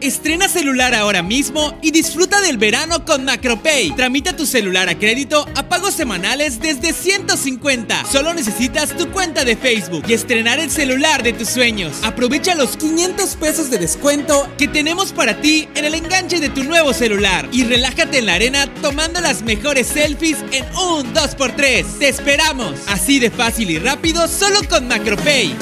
Estrena celular ahora mismo y disfruta del verano con MacroPay. Tramita tu celular a crédito a pagos semanales desde 150. Solo necesitas tu cuenta de Facebook y estrenar el celular de tus sueños. Aprovecha los 500 pesos de descuento que tenemos para ti en el enganche de tu nuevo celular y relájate en la arena tomando las mejores selfies en un 2x3. Te esperamos. Así de fácil y rápido solo con MacroPay.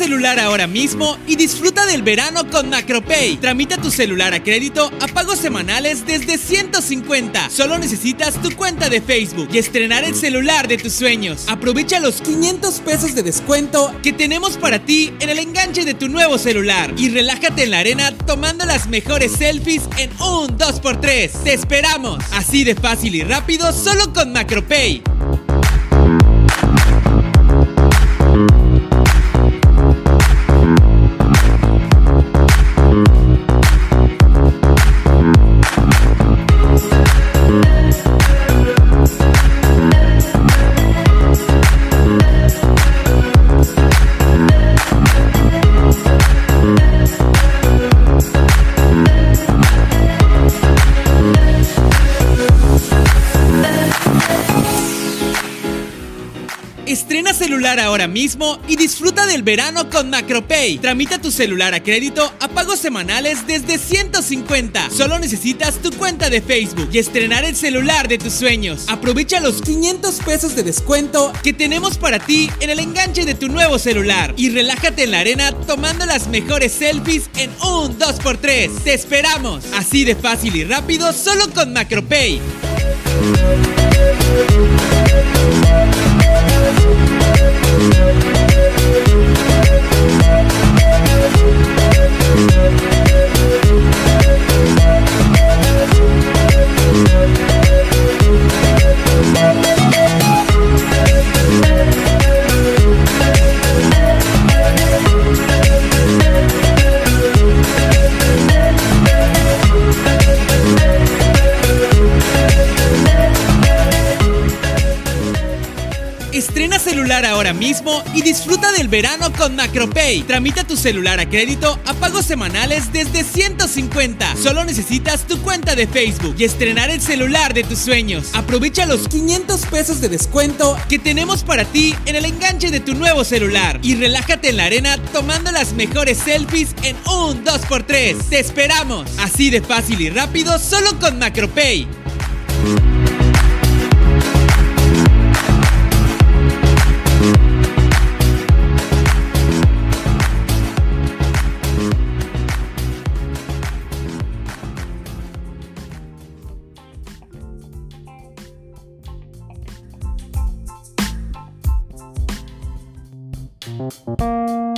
Celular ahora mismo y disfruta del verano con MacroPay. Tramita tu celular a crédito a pagos semanales desde 150. Solo necesitas tu cuenta de Facebook y estrenar el celular de tus sueños. Aprovecha los 500 pesos de descuento que tenemos para ti en el enganche de tu nuevo celular y relájate en la arena tomando las mejores selfies en un 2x3. Te esperamos. Así de fácil y rápido solo con MacroPay. Estrena celular ahora mismo y disfruta del verano con MacroPay. Tramita tu celular a crédito a pagos semanales desde 150. Solo necesitas tu cuenta de Facebook y estrenar el celular de tus sueños. Aprovecha los 500 pesos de descuento que tenemos para ti en el enganche de tu nuevo celular y relájate en la arena tomando las mejores selfies en un 2x3. Te esperamos. Así de fácil y rápido solo con MacroPay. Celular ahora mismo y disfruta del verano con MacroPay. Tramita tu celular a crédito a pagos semanales desde 150. Solo necesitas tu cuenta de Facebook y estrenar el celular de tus sueños. Aprovecha los 500 pesos de descuento que tenemos para ti en el enganche de tu nuevo celular y relájate en la arena tomando las mejores selfies en un 2x3. Te esperamos. Así de fácil y rápido solo con MacroPay. Música